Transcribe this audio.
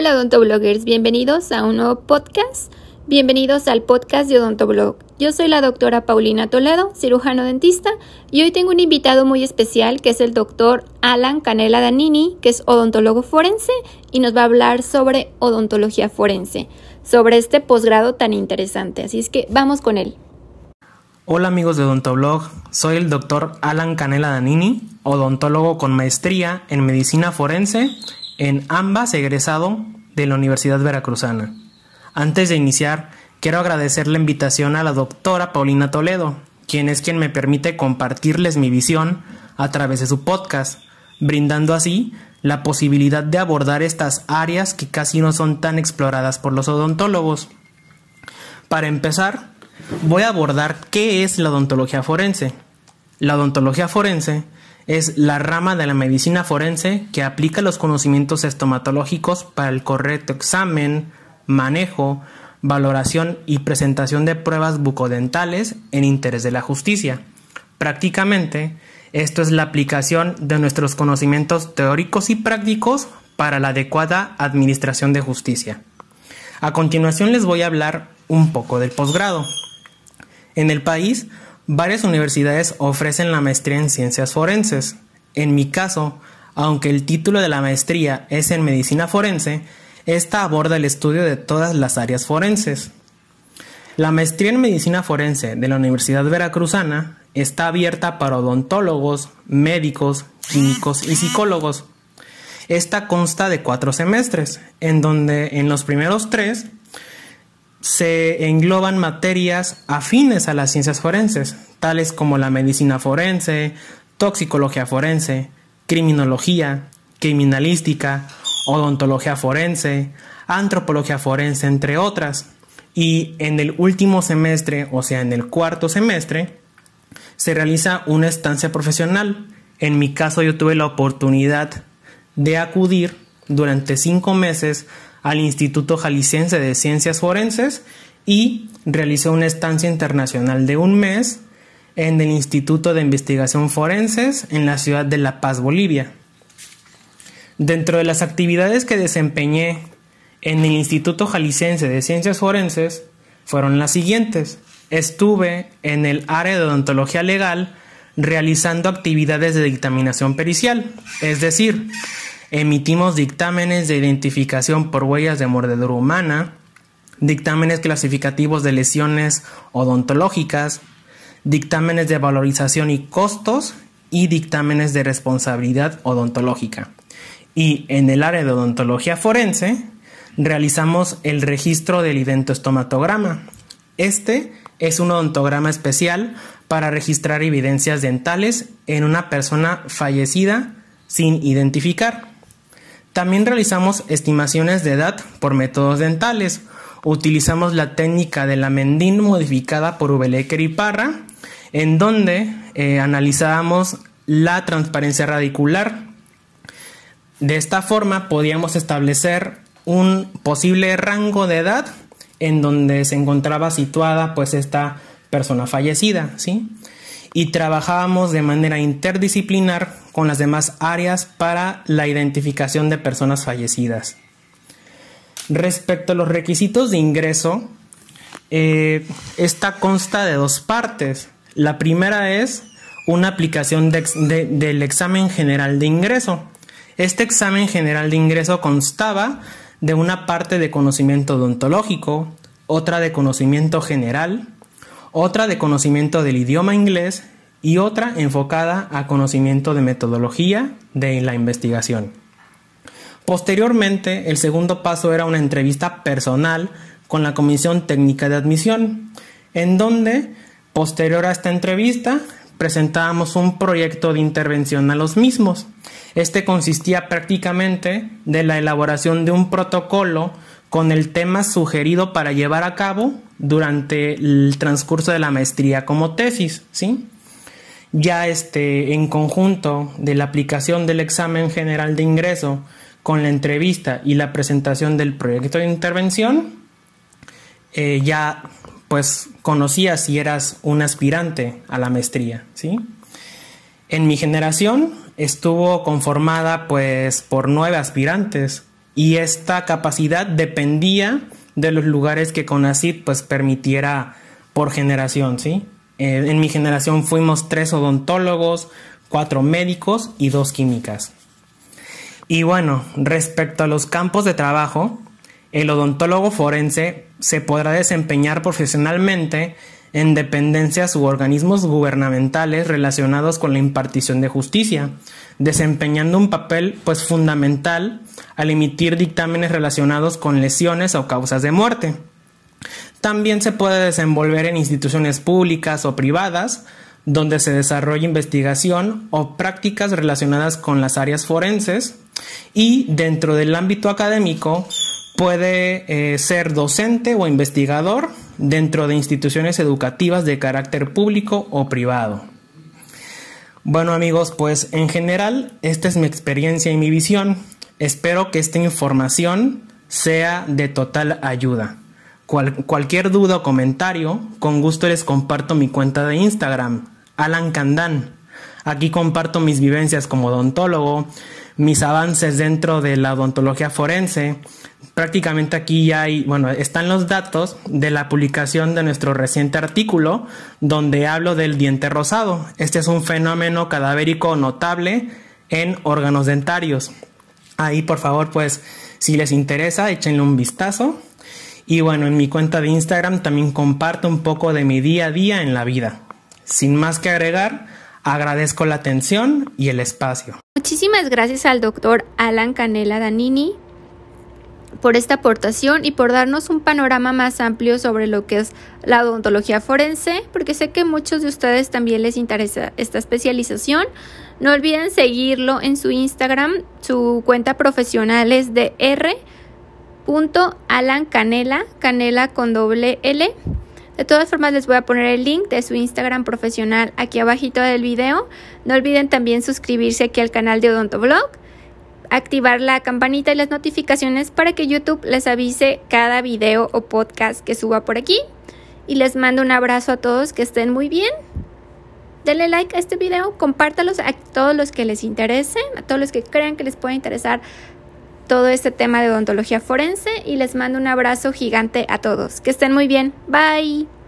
Hola odontobloggers, bienvenidos a un nuevo podcast. Bienvenidos al podcast de Odontoblog. Yo soy la doctora Paulina Toledo, cirujano dentista, y hoy tengo un invitado muy especial que es el doctor Alan Canela Danini, que es odontólogo forense y nos va a hablar sobre odontología forense, sobre este posgrado tan interesante. Así es que vamos con él. Hola amigos de Odontoblog, soy el doctor Alan Canela Danini, odontólogo con maestría en medicina forense en ambas egresado de la Universidad Veracruzana. Antes de iniciar, quiero agradecer la invitación a la doctora Paulina Toledo, quien es quien me permite compartirles mi visión a través de su podcast, brindando así la posibilidad de abordar estas áreas que casi no son tan exploradas por los odontólogos. Para empezar, voy a abordar qué es la odontología forense. La odontología forense es la rama de la medicina forense que aplica los conocimientos estomatológicos para el correcto examen, manejo, valoración y presentación de pruebas bucodentales en interés de la justicia. Prácticamente, esto es la aplicación de nuestros conocimientos teóricos y prácticos para la adecuada administración de justicia. A continuación les voy a hablar un poco del posgrado. En el país Varias universidades ofrecen la maestría en ciencias forenses. En mi caso, aunque el título de la maestría es en medicina forense, esta aborda el estudio de todas las áreas forenses. La maestría en medicina forense de la Universidad Veracruzana está abierta para odontólogos, médicos, químicos y psicólogos. Esta consta de cuatro semestres, en donde en los primeros tres se engloban materias afines a las ciencias forenses, tales como la medicina forense, toxicología forense, criminología, criminalística, odontología forense, antropología forense, entre otras. Y en el último semestre, o sea, en el cuarto semestre, se realiza una estancia profesional. En mi caso yo tuve la oportunidad de acudir durante cinco meses al Instituto Jalisciense de Ciencias Forenses y realizó una estancia internacional de un mes en el Instituto de Investigación Forenses en la ciudad de La Paz, Bolivia. Dentro de las actividades que desempeñé en el Instituto Jalisciense de Ciencias Forenses fueron las siguientes. Estuve en el área de odontología legal realizando actividades de dictaminación pericial, es decir, Emitimos dictámenes de identificación por huellas de mordedura humana, dictámenes clasificativos de lesiones odontológicas, dictámenes de valorización y costos y dictámenes de responsabilidad odontológica. Y en el área de odontología forense realizamos el registro del identoestomatograma. Este es un odontograma especial para registrar evidencias dentales en una persona fallecida sin identificar. También realizamos estimaciones de edad por métodos dentales. Utilizamos la técnica de la Mendin modificada por Ubeleker y Parra, en donde eh, analizábamos la transparencia radicular. De esta forma podíamos establecer un posible rango de edad en donde se encontraba situada pues esta persona fallecida, ¿sí? Y trabajábamos de manera interdisciplinar con las demás áreas para la identificación de personas fallecidas. Respecto a los requisitos de ingreso, eh, esta consta de dos partes. La primera es una aplicación del examen general de ingreso. Este examen general de ingreso constaba de una parte de conocimiento odontológico, otra de conocimiento general, otra de conocimiento del idioma inglés y otra enfocada a conocimiento de metodología de la investigación. Posteriormente, el segundo paso era una entrevista personal con la Comisión Técnica de Admisión, en donde, posterior a esta entrevista, presentábamos un proyecto de intervención a los mismos. Este consistía prácticamente de la elaboración de un protocolo con el tema sugerido para llevar a cabo durante el transcurso de la maestría como tesis, ¿sí? Ya este, en conjunto de la aplicación del examen general de ingreso con la entrevista y la presentación del proyecto de intervención, eh, ya pues conocía si eras un aspirante a la maestría, ¿sí? En mi generación estuvo conformada pues por nueve aspirantes, y esta capacidad dependía de los lugares que CONACYT pues permitiera por generación, ¿sí? Eh, en mi generación fuimos tres odontólogos, cuatro médicos y dos químicas. Y bueno, respecto a los campos de trabajo, el odontólogo forense se podrá desempeñar profesionalmente en dependencias u organismos gubernamentales relacionados con la impartición de justicia, desempeñando un papel pues fundamental al emitir dictámenes relacionados con lesiones o causas de muerte. También se puede desenvolver en instituciones públicas o privadas, donde se desarrolla investigación o prácticas relacionadas con las áreas forenses y dentro del ámbito académico puede eh, ser docente o investigador dentro de instituciones educativas de carácter público o privado. Bueno amigos, pues en general esta es mi experiencia y mi visión. Espero que esta información sea de total ayuda. cualquier duda o comentario, con gusto les comparto mi cuenta de Instagram, Alan Kandan. Aquí comparto mis vivencias como odontólogo, mis avances dentro de la odontología forense. Prácticamente aquí ya hay, bueno, están los datos de la publicación de nuestro reciente artículo donde hablo del diente rosado. Este es un fenómeno cadavérico notable en órganos dentarios. Ahí, por favor, pues, si les interesa, échenle un vistazo. Y bueno, en mi cuenta de Instagram también comparto un poco de mi día a día en la vida. Sin más que agregar, agradezco la atención y el espacio. Muchísimas gracias al doctor Alan Canela Danini por esta aportación y por darnos un panorama más amplio sobre lo que es la odontología forense, porque sé que muchos de ustedes también les interesa esta especialización. No olviden seguirlo en su Instagram, su cuenta profesional es de R. Alan Canela, canela con doble L. De todas formas les voy a poner el link de su Instagram profesional aquí abajito del video. No olviden también suscribirse aquí al canal de Odontoblog, activar la campanita y las notificaciones para que YouTube les avise cada video o podcast que suba por aquí. Y les mando un abrazo a todos, que estén muy bien. Denle like a este video, compártalos a todos los que les interese, a todos los que crean que les puede interesar todo este tema de odontología forense y les mando un abrazo gigante a todos. Que estén muy bien. Bye.